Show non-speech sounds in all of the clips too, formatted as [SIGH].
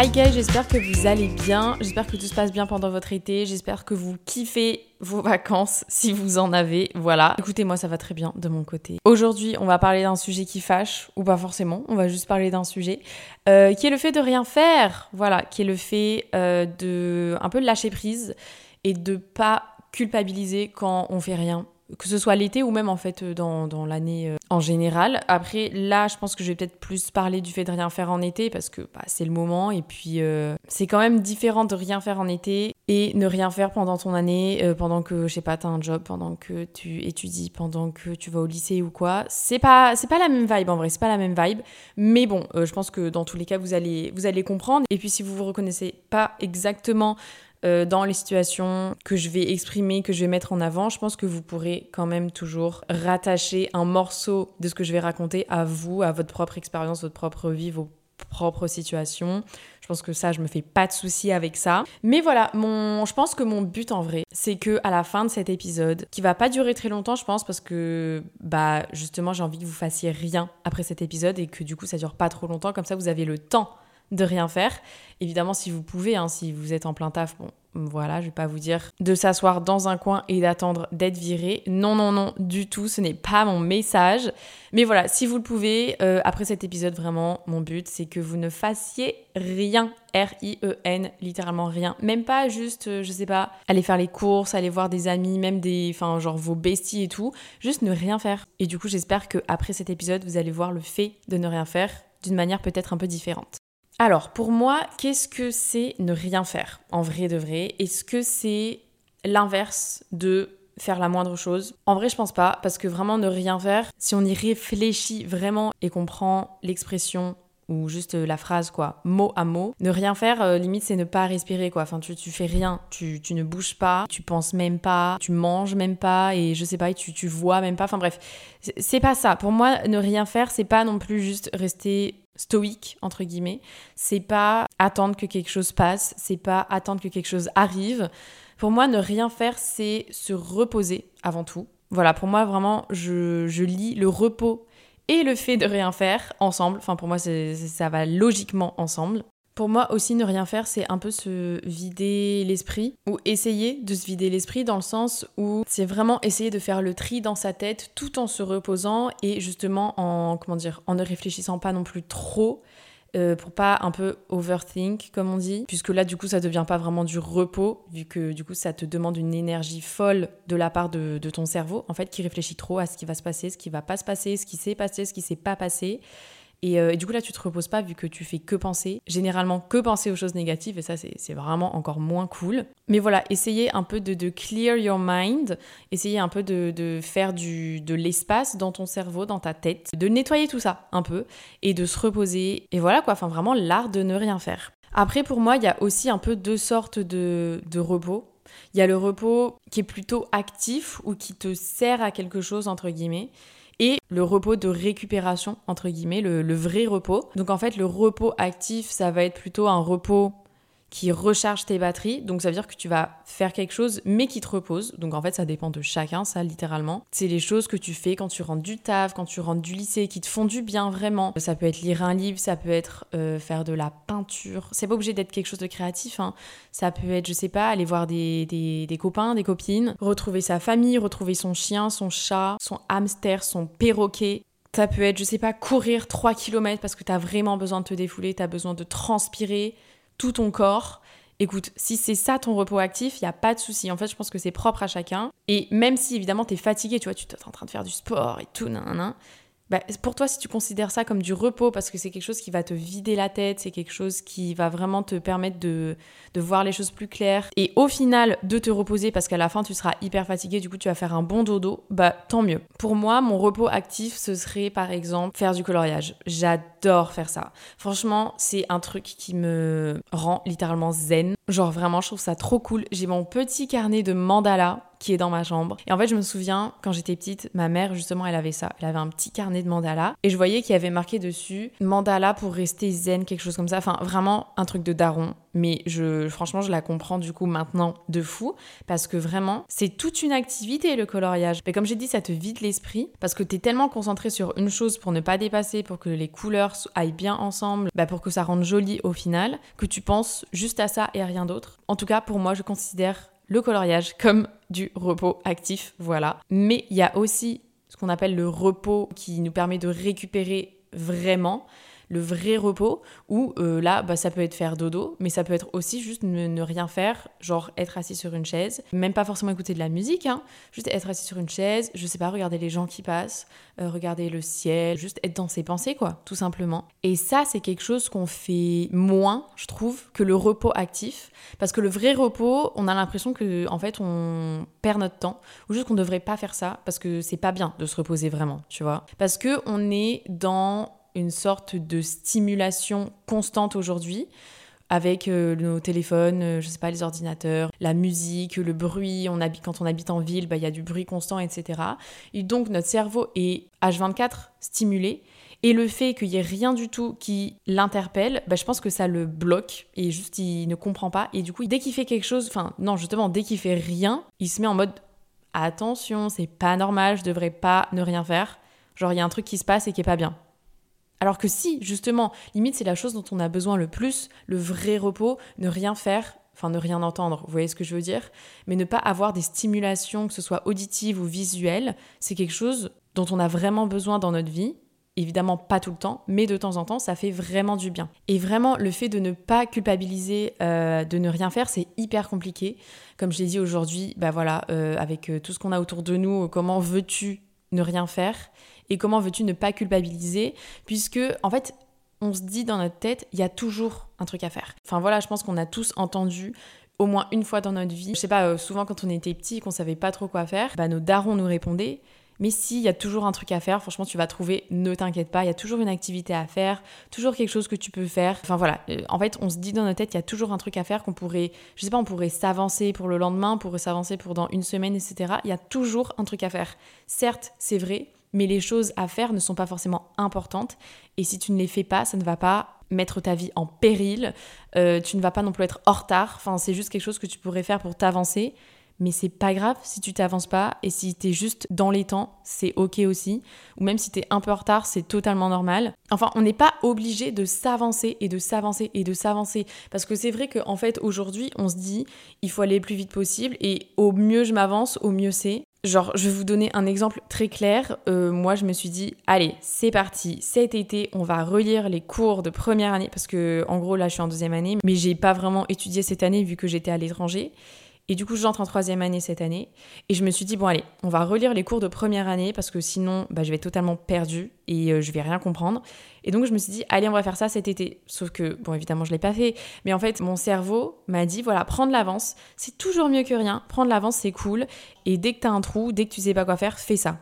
Hi guys, j'espère que vous allez bien, j'espère que tout se passe bien pendant votre été, j'espère que vous kiffez vos vacances [LAUGHS] si vous en avez, voilà. Écoutez, moi ça va très bien de mon côté. Aujourd'hui, on va parler d'un sujet qui fâche, ou pas forcément, on va juste parler d'un sujet, euh, qui est le fait de rien faire, voilà, qui est le fait euh, de un peu lâcher prise et de pas culpabiliser quand on fait rien que ce soit l'été ou même en fait dans, dans l'année euh, en général. Après, là, je pense que je vais peut-être plus parler du fait de rien faire en été parce que bah, c'est le moment et puis euh, c'est quand même différent de rien faire en été et ne rien faire pendant ton année, euh, pendant que, je sais pas, t'as un job, pendant que tu étudies, pendant que tu vas au lycée ou quoi. C'est pas, c'est pas la même vibe en vrai, c'est pas la même vibe. Mais bon, je pense que dans tous les cas, vous allez, vous allez comprendre. Et puis si vous vous reconnaissez pas exactement euh, dans les situations que je vais exprimer, que je vais mettre en avant, je pense que vous pourrez quand même toujours rattacher un morceau de ce que je vais raconter à vous, à votre propre expérience, votre propre vie, vos propres situations. Je pense que ça, je me fais pas de soucis avec ça. Mais voilà, mon, je pense que mon but en vrai, c'est que à la fin de cet épisode, qui va pas durer très longtemps, je pense, parce que bah justement, j'ai envie que vous fassiez rien après cet épisode et que du coup, ça dure pas trop longtemps. Comme ça, vous avez le temps de rien faire. Évidemment, si vous pouvez, hein, si vous êtes en plein taf, bon, voilà, je vais pas vous dire de s'asseoir dans un coin et d'attendre d'être viré. Non, non, non, du tout, ce n'est pas mon message. Mais voilà, si vous le pouvez, euh, après cet épisode, vraiment, mon but, c'est que vous ne fassiez rien. R-I-E-N, littéralement rien. Même pas juste, euh, je sais pas, aller faire les courses, aller voir des amis, même des, enfin, genre vos besties et tout. Juste ne rien faire. Et du coup, j'espère que après cet épisode, vous allez voir le fait de ne rien faire d'une manière peut-être un peu différente. Alors, pour moi, qu'est-ce que c'est ne rien faire En vrai de vrai, est-ce que c'est l'inverse de faire la moindre chose? En vrai, je pense pas, parce que vraiment ne rien faire, si on y réfléchit vraiment et qu'on prend l'expression ou juste la phrase quoi, mot à mot. Ne rien faire, euh, limite c'est ne pas respirer quoi. Enfin tu, tu fais rien, tu, tu, ne bouges pas, tu penses même pas, tu manges même pas et je sais pas, tu, tu vois même pas. Enfin bref, c'est pas ça. Pour moi, ne rien faire, c'est pas non plus juste rester stoïque entre guillemets. C'est pas attendre que quelque chose passe, c'est pas attendre que quelque chose arrive. Pour moi, ne rien faire, c'est se reposer avant tout. Voilà, pour moi vraiment, je, je lis le repos et le fait de rien faire ensemble. Enfin, pour moi, ça va logiquement ensemble. Pour moi aussi, ne rien faire, c'est un peu se vider l'esprit ou essayer de se vider l'esprit dans le sens où c'est vraiment essayer de faire le tri dans sa tête tout en se reposant et justement en comment dire, en ne réfléchissant pas non plus trop euh, pour pas un peu overthink comme on dit, puisque là du coup ça devient pas vraiment du repos, vu que du coup ça te demande une énergie folle de la part de, de ton cerveau, en fait, qui réfléchit trop à ce qui va se passer, ce qui va pas se passer, ce qui s'est passé, ce qui s'est pas passé. Euh, et, du coup, là, tu te reposes pas vu que tu fais que penser, généralement que penser aux choses négatives, et ça, c'est vraiment encore moins cool. Mais voilà, essayez un peu de, clear your mind, essayez un peu de, faire du, de l'espace dans ton cerveau, dans ta tête, de nettoyer tout ça un peu, et de se reposer. Et voilà quoi, enfin vraiment l'art de ne rien faire. Après, pour moi, il y a aussi un peu deux sortes de, de repos. Il y a le repos qui est plutôt actif ou qui te sert à quelque chose, entre guillemets et le repos de récupération, entre guillemets, le, vrai repos. Donc en fait, le repos actif, ça va être plutôt un repos qui recharge tes batteries. Donc ça veut dire que tu vas faire quelque chose mais qui te repose. Donc en fait ça dépend de chacun ça littéralement. C'est les choses que tu fais quand tu rentres du taf, quand tu rentres du lycée, qui te font du bien vraiment. Ça peut être lire un livre, ça peut être euh, faire de la peinture. C'est pas obligé d'être quelque chose de créatif. Hein. Ça peut être je sais pas aller voir des, des, copains, des copines, retrouver sa famille, retrouver son chien, son chat, son hamster, son perroquet. Ça peut être, je sais pas, courir 3 km parce que tu as vraiment besoin de te défouler, tu as besoin de transpirer, tout ton corps. Écoute, si c'est ça ton repos actif, il n'y a pas de souci. En fait, je pense que c'est propre à chacun. Et même si évidemment tu es fatigué, tu vois, tu es en train de faire du sport et tout, nan, nan, bah, pour toi, si tu considères ça comme du repos, parce que c'est quelque chose qui va te vider la tête, c'est quelque chose qui va vraiment te permettre de, de voir les choses plus claires, et au final de te reposer, parce qu'à la fin tu seras hyper fatigué, du coup tu vas faire un bon dodo, bah tant mieux. Pour moi, mon repos actif, ce serait par exemple faire du coloriage. J'adore faire ça. Franchement, c'est un truc qui me rend littéralement zen. Genre vraiment, je trouve ça trop cool. J'ai mon petit carnet de mandala qui est dans ma chambre. Et en fait, je me souviens, quand j'étais petite, ma mère, justement, elle avait ça. Elle avait un petit carnet de mandala. Et je voyais qu'il y avait marqué dessus mandala pour rester zen, quelque chose comme ça. Enfin, vraiment un truc de daron. Mais je, franchement, je la comprends du coup maintenant de fou. Parce que vraiment, c'est toute une activité le coloriage. Mais comme j'ai dit, ça te vide l'esprit. Parce que t'es tellement concentré sur une chose pour ne pas dépasser, pour que les couleurs aillent bien ensemble, bah pour que ça rende joli au final, que tu penses juste à ça et à rien d'autre. En tout cas, pour moi, je considère le coloriage comme du repos actif, voilà. Mais il y a aussi ce qu'on appelle le repos qui nous permet de récupérer vraiment le vrai repos, où euh, là, bah, ça peut être faire dodo, mais ça peut être aussi juste ne, rien faire, genre être assis sur une chaise, même pas forcément écouter de la musique, hein, juste être assis sur une chaise, je sais pas, regarder les gens qui passent, euh, regarder le ciel, juste être dans ses pensées, quoi, tout simplement. Et ça, c'est quelque chose qu'on fait moins, je trouve, que le repos actif, parce que le vrai repos, on a l'impression que, en fait, on perd notre temps, ou juste qu'on devrait pas faire ça, parce que c'est pas bien de se reposer vraiment, tu vois. Parce que on est dans une sorte de stimulation constante aujourd'hui avec euh, nos téléphones, euh, je sais pas, les ordinateurs, la musique, le bruit. On habite, quand on habite en ville, bah, il y a du bruit constant, etc. Et donc notre cerveau est H24 stimulé. Et le fait qu'il n'y ait rien du tout qui l'interpelle, bah, je pense que ça le bloque et juste il ne comprend pas. Et du coup, dès qu'il fait quelque chose, enfin non, justement, dès qu'il fait rien, il se met en mode attention, c'est pas normal, je devrais pas ne rien faire. Genre il y a un truc qui se passe et qui est pas bien. Alors que si, justement, limite, c'est la chose dont on a besoin le plus, le vrai repos, ne rien faire, enfin ne rien entendre, vous voyez ce que je veux dire Mais ne pas avoir des stimulations, que ce soit auditives ou visuelles, c'est quelque chose dont on a vraiment besoin dans notre vie. Évidemment pas tout le temps, mais de temps en temps, ça fait vraiment du bien. Et vraiment, le fait de ne pas culpabiliser, euh, de ne rien faire, c'est hyper compliqué. Comme je l'ai dit aujourd'hui, bah voilà, euh, avec euh, tout ce qu'on a autour de nous, comment veux-tu ne rien faire? Et comment veux-tu ne pas culpabiliser Puisque, en fait, on se dit dans notre tête, il y a toujours un truc à faire. Enfin voilà, je pense qu'on a tous entendu au moins une fois dans notre vie. Je sais pas, euh, souvent quand on était petit, qu'on savait pas trop quoi faire, bah, nos darons nous répondaient. Mais s'il y a toujours un truc à faire, franchement, tu vas trouver, ne t'inquiète pas, il y a toujours une activité à faire, toujours quelque chose que tu peux faire. Enfin voilà, euh, en fait, on se dit dans notre tête, il y a toujours un truc à faire qu'on pourrait, je sais pas, on pourrait s'avancer pour le lendemain, on pourrait s'avancer pour dans une semaine, etc. Il y a toujours un truc à faire. Certes, c'est vrai, mais les choses à faire ne sont pas forcément importantes. Et si tu ne les fais pas, ça ne va pas mettre ta vie en péril. Euh, tu ne vas pas non plus être en retard. Enfin, c'est juste quelque chose que tu pourrais faire pour t'avancer. Mais c'est pas grave si tu t'avances pas et si tu es juste dans les temps, c'est ok aussi. Ou même si tu es un peu en retard, c'est totalement normal. Enfin, on n'est pas obligé de s'avancer et de s'avancer et de s'avancer. Parce que c'est vrai qu'en fait, aujourd'hui, on se dit, il faut aller le plus vite possible et au mieux je m'avance, au mieux c'est. Genre, je vais vous donner un exemple très clair. Euh, moi, je me suis dit, allez, c'est parti. Cet été, on va relire les cours de première année parce que, en gros, là, je suis en deuxième année, mais j'ai pas vraiment étudié cette année vu que j'étais à l'étranger. Et du coup, j'entre en troisième année cette année. Et je me suis dit, bon, allez, on va relire les cours de première année parce que sinon, bah, je vais être totalement perdue et euh, je vais rien comprendre. Et donc, je me suis dit, allez, on va faire ça cet été. Sauf que, bon, évidemment, je l'ai pas fait. Mais en fait, mon cerveau m'a dit, voilà, prendre l'avance, c'est toujours mieux que rien. Prendre l'avance, c'est cool. Et dès que tu as un trou, dès que tu sais pas quoi faire, fais ça.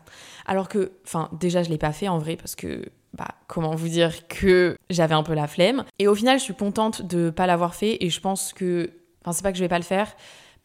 Alors que, enfin, déjà, je l'ai pas fait en vrai parce que bah, comment vous dire que j'avais un peu la flemme. Et au final, je suis contente de pas l'avoir fait et je pense que, enfin, c'est pas que je vais pas le faire,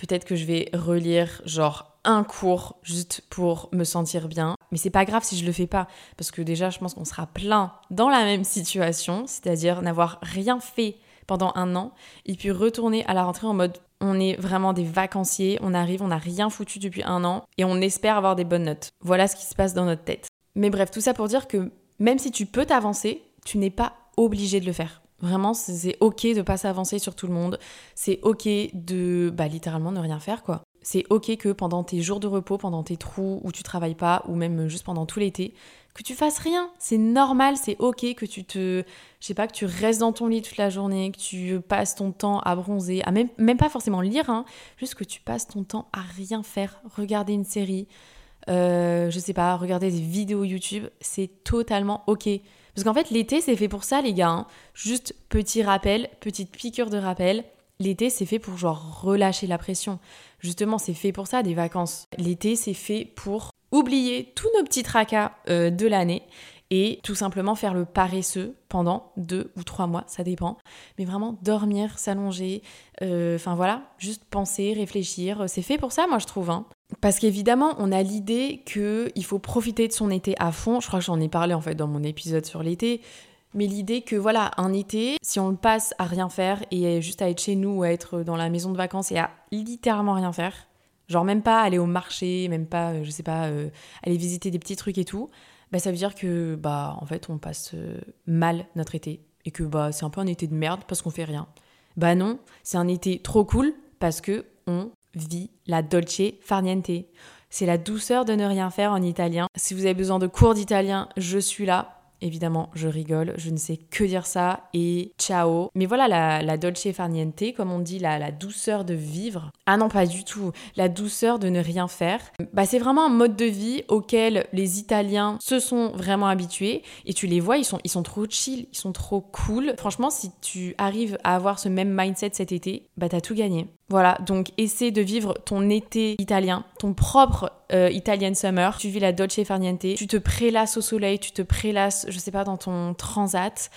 Peut-être que je vais relire genre un cours juste pour me sentir bien. Mais c'est pas grave si je le fais pas. Parce que déjà, je pense qu'on sera plein dans la même situation, c'est-à-dire n'avoir rien fait pendant un an et puis retourner à la rentrée en mode on est vraiment des vacanciers, on arrive, on n'a rien foutu depuis un an et on espère avoir des bonnes notes. Voilà ce qui se passe dans notre tête. Mais bref, tout ça pour dire que même si tu peux t'avancer, tu n'es pas obligé de le faire. Vraiment, c'est ok de pas s'avancer sur tout le monde. C'est ok de, bah, littéralement ne rien faire, quoi. C'est ok que pendant tes jours de repos, pendant tes trous où tu travailles pas, ou même juste pendant tout l'été, que tu fasses rien. C'est normal, c'est ok que tu te, je sais pas, que tu restes dans ton lit toute la journée, que tu passes ton temps à bronzer, à même, pas forcément lire, hein, juste que tu passes ton temps à rien faire, regarder une série, euh, je sais pas, regarder des vidéos YouTube, c'est totalement ok. Parce qu'en fait, l'été, c'est fait pour ça, les gars. Hein. Juste petit rappel, petite piqûre de rappel. L'été, c'est fait pour genre relâcher la pression. Justement, c'est fait pour ça, des vacances. L'été, c'est fait pour oublier tous nos petits tracas euh, de l'année et tout simplement faire le paresseux pendant deux ou trois mois, ça dépend. Mais vraiment dormir, s'allonger, euh, enfin voilà, juste penser, réfléchir. C'est fait pour ça, moi je trouve. Hein. Parce qu'évidemment, on a l'idée qu'il faut profiter de son été à fond. Je crois que j'en ai parlé en fait dans mon épisode sur l'été. Mais l'idée que voilà, un été, si on le passe à rien faire et juste à être chez nous ou à être dans la maison de vacances et à littéralement rien faire, genre même pas aller au marché, même pas, euh, je sais pas, euh, aller visiter des petits trucs et tout, bah ça veut dire que bah en fait on passe euh, mal notre été et que bah c'est un peu un été de merde parce qu'on fait rien. Bah non, c'est un été trop cool parce que on vit la dolce farniente. C'est la douceur de ne rien faire en italien. Si vous avez besoin de cours d'italien, je suis là. Évidemment, je rigole, je ne sais que dire ça et ciao. Mais voilà, la, la dolce farniente, comme on dit, la, la, douceur de vivre. Ah non, pas du tout. La douceur de ne rien faire. Bah, c'est vraiment un mode de vie auquel les Italiens se sont vraiment habitués. Et tu les vois, ils sont, ils sont trop chill, ils sont trop cool. Franchement, si tu arrives à avoir ce même mindset cet été, bah t'as tout gagné. Voilà, donc essaie de vivre ton été italien, ton propre euh, Italian summer. Tu vis la dolce farniente, tu te prélasses au soleil, tu te prélasses, je sais pas, dans ton transat.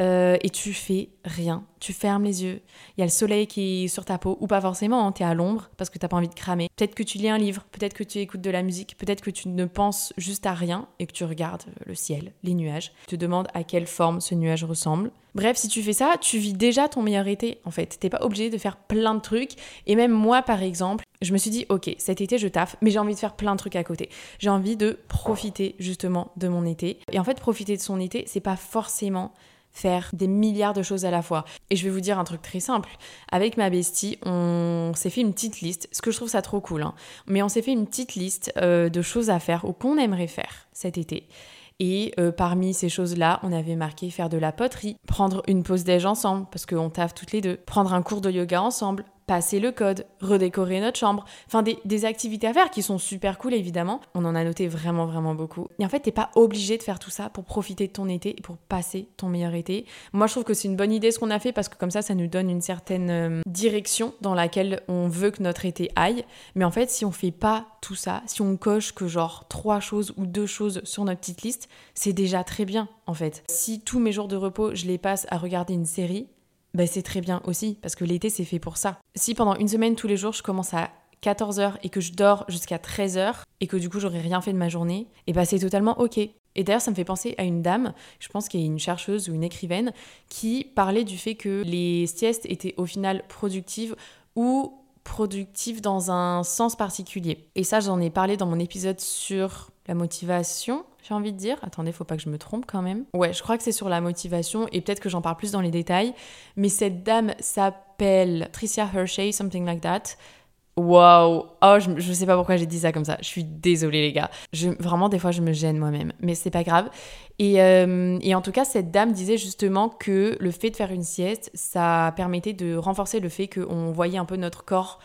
Euh, et tu fais rien. Tu fermes les yeux. Il y a le soleil qui est sur ta peau, ou pas forcément, hein, tu es à l'ombre parce que t'as pas envie de cramer. Peut-être que tu lis un livre, peut-être que tu écoutes de la musique, peut-être que tu ne penses juste à rien et que tu regardes le ciel, les nuages. Tu te demandes à quelle forme ce nuage ressemble. Bref, si tu fais ça, tu vis déjà ton meilleur été en fait. T'es pas obligé de faire plein de trucs. Et même moi, par exemple, je me suis dit, ok, cet été je taffe, mais j'ai envie de faire plein de trucs à côté. J'ai envie de profiter justement de mon été. Et en fait, profiter de son été, c'est pas forcément faire des milliards de choses à la fois. Et je vais vous dire un truc très simple. Avec ma bestie, on s'est fait une petite liste, ce que je trouve ça trop cool, hein. mais on s'est fait une petite liste euh, de choses à faire ou qu'on aimerait faire cet été. Et euh, parmi ces choses-là, on avait marqué faire de la poterie, prendre une pause déj ensemble, parce qu'on taffe toutes les deux, prendre un cours de yoga ensemble, passer le code, redécorer notre chambre, enfin des, activités à faire qui sont super cool évidemment. On en a noté vraiment vraiment beaucoup. Et en fait, t'es pas obligé de faire tout ça pour profiter de ton été et pour passer ton meilleur été. Moi, je trouve que c'est une bonne idée ce qu'on a fait parce que comme ça, ça nous donne une certaine euh, direction dans laquelle on veut que notre été aille. Mais en fait, si on fait pas tout ça, si on coche que genre trois choses ou deux choses sur notre petite liste, c'est déjà très bien en fait. Si tous mes jours de repos, je les passe à regarder une série, ben c'est très bien aussi, parce que l'été c'est fait pour ça. Si pendant une semaine tous les jours je commence à 14h et que je dors jusqu'à 13h et que du coup j'aurais rien fait de ma journée, et ben c'est totalement ok. Et d'ailleurs ça me fait penser à une dame, je pense qu'il y a une chercheuse ou une écrivaine, qui parlait du fait que les siestes étaient au final productives ou productives dans un sens particulier. Et ça j'en ai parlé dans mon épisode sur la motivation, j'ai envie de dire. Attendez, faut pas que je me trompe quand même. Ouais, je crois que c'est sur la motivation et peut-être que j'en parle plus dans les détails. Mais cette dame s'appelle Tricia Hershey, something like that. Waouh Oh, je, je, sais pas pourquoi j'ai dit ça comme ça. Je suis désolée, les gars. Vraiment, des fois, je me gêne moi-même. Mais c'est pas grave. Et, euh, et, en tout cas, cette dame disait justement que le fait de faire une sieste, ça permettait de renforcer le fait qu'on voyait un peu notre corps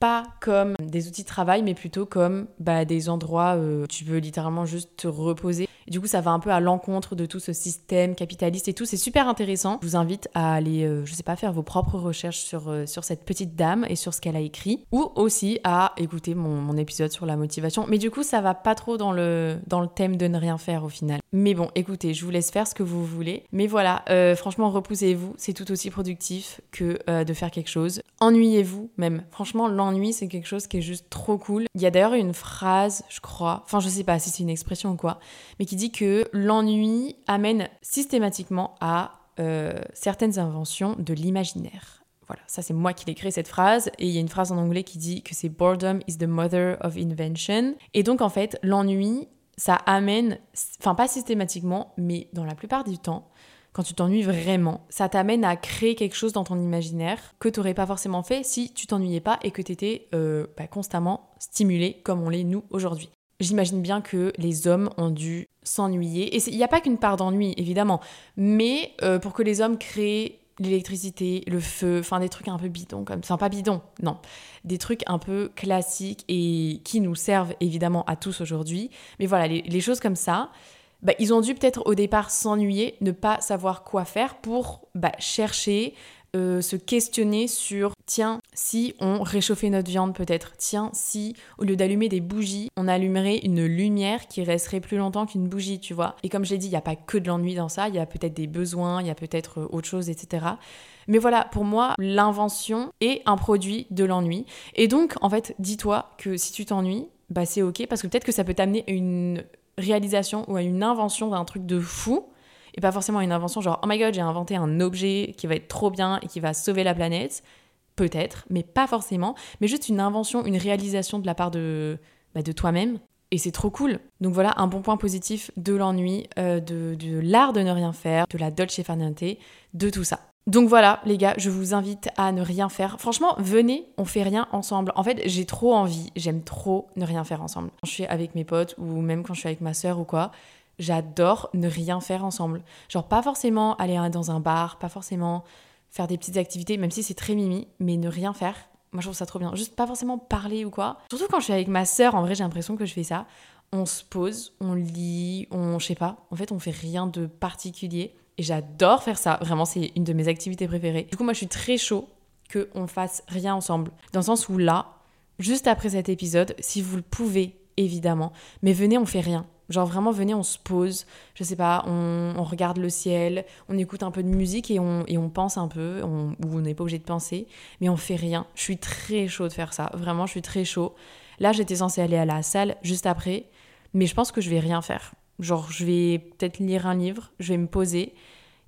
pas comme des outils de travail, mais plutôt comme bah, des endroits où tu peux littéralement juste te reposer. Du coup, ça va un peu à l'encontre de tout ce système capitaliste et tout. C'est super intéressant. Je vous invite à aller, euh, je sais pas, faire vos propres recherches sur, euh, sur cette petite dame et sur ce qu'elle a écrit. Ou aussi à écouter mon, mon, épisode sur la motivation. Mais du coup, ça va pas trop dans le, dans le thème de ne rien faire au final. Mais bon, écoutez, je vous laisse faire ce que vous voulez. Mais voilà, euh, franchement, repoussez-vous. C'est tout aussi productif que de faire quelque chose. Ennuyez-vous même. Franchement, l'ennui, c'est quelque chose qui est juste trop cool. Il y a d'ailleurs une phrase, je crois, enfin, je sais pas si c'est une expression ou quoi, mais dit que l'ennui amène systématiquement à euh, certaines inventions de l'imaginaire. Voilà, ça c'est moi qui l'ai créé cette phrase. Et il y a une phrase en anglais qui dit que c'est boredom is the mother of invention. Et donc en fait, l'ennui, ça amène, enfin pas systématiquement, mais dans la plupart du temps, quand tu t'ennuies vraiment, ça t'amène à créer quelque chose dans ton imaginaire que tu n'aurais pas forcément fait si tu t'ennuyais pas et que tu étais euh, bah, constamment stimulé comme on l'est nous aujourd'hui. J'imagine bien que les hommes ont dû s'ennuyer. Et il n'y a pas qu'une part d'ennui, évidemment. Mais euh, pour que les hommes créent l'électricité, le feu, enfin des trucs un peu bidons comme enfin pas bidons, non, des trucs un peu classiques et qui nous servent évidemment à tous aujourd'hui. Mais voilà, les, choses comme ça, bah, ils ont dû peut-être au départ s'ennuyer, ne pas savoir quoi faire pour bah, chercher euh, se questionner sur tiens, si on réchauffait notre viande peut-être, tiens, si au lieu d'allumer des bougies, on allumerait une lumière qui resterait plus longtemps qu'une bougie, tu vois. Et comme j'ai dit, il n'y a pas que de l'ennui dans ça, il y a peut-être des besoins, il y a peut-être euh, autre chose, etc. Mais voilà, pour moi, l'invention est un produit de l'ennui. Et donc, en fait, dis-toi que si tu t'ennuies, bah c'est ok, parce que peut-être que ça peut t'amener à une réalisation ou à une invention d'un truc de fou et pas forcément une invention genre oh my god j'ai inventé un objet qui va être trop bien et qui va sauver la planète peut-être mais pas forcément mais juste une invention une réalisation de la part de bah, toi-même et c'est trop cool. Donc voilà un bon point positif de l'ennui, euh, de, de l'art de ne rien faire, de la dolce farniente, de tout ça. Donc voilà, les gars, je vous invite à ne rien faire. Franchement, venez, on fait rien ensemble. En fait, j'ai trop envie, j'aime trop ne rien faire ensemble. Quand je suis avec mes potes ou même quand je suis avec ma sœur ou quoi, j'adore ne rien faire ensemble. Genre pas forcément aller dans un bar, pas forcément faire des petites activités, même si c'est très mimi, mais ne rien faire. Moi je trouve ça trop bien. Juste pas forcément parler ou quoi. Surtout quand je suis avec ma sœur, en vrai j'ai l'impression que je fais ça. On se pose, on lit, on je sais pas. En fait on fait rien de particulier. Et j'adore faire ça. Vraiment c'est une de mes activités préférées. Du coup moi je suis très chaud qu'on fasse rien ensemble. Dans le sens où là, juste après cet épisode, si vous le pouvez, évidemment, mais venez on fait rien Genre vraiment, venez, on se pose, je sais pas, on, regarde le ciel, on écoute un peu de musique et on, et on pense un peu, on, ou on n'est pas obligé de penser, mais on fait rien. Je suis très chaud de faire ça, vraiment, je suis très chaud. Là, j'étais censée aller à la salle juste après, mais je pense que je vais rien faire. Genre, je vais peut-être lire un livre, je vais me poser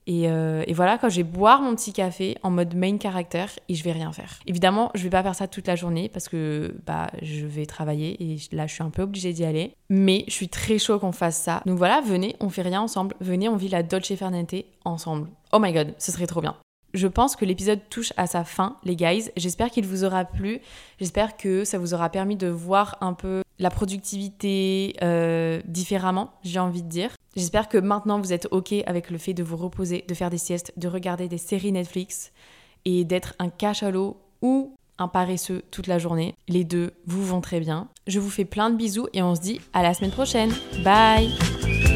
euh, et, voilà, quand je vais boire mon petit café en mode main character et je vais rien faire. Évidemment, je vais pas faire ça toute la journée parce que bah je vais travailler et là je suis un peu obligée d'y aller. Mais je suis très chaud qu'on fasse ça. Donc voilà, venez, on fait rien ensemble. Venez, on vit la Dolce Farniente ensemble. Oh my god, ce serait trop bien. Je pense que l'épisode touche à sa fin, les guys. J'espère qu'il vous aura plu. J'espère que ça vous aura permis de voir un peu la productivité euh, différemment, j'ai envie de dire. J'espère que maintenant vous êtes OK avec le fait de vous reposer, de faire des siestes, de regarder des séries Netflix et d'être un cachalot ou un paresseux toute la journée. Les deux vous vont très bien. Je vous fais plein de bisous et on se dit à la semaine prochaine. Bye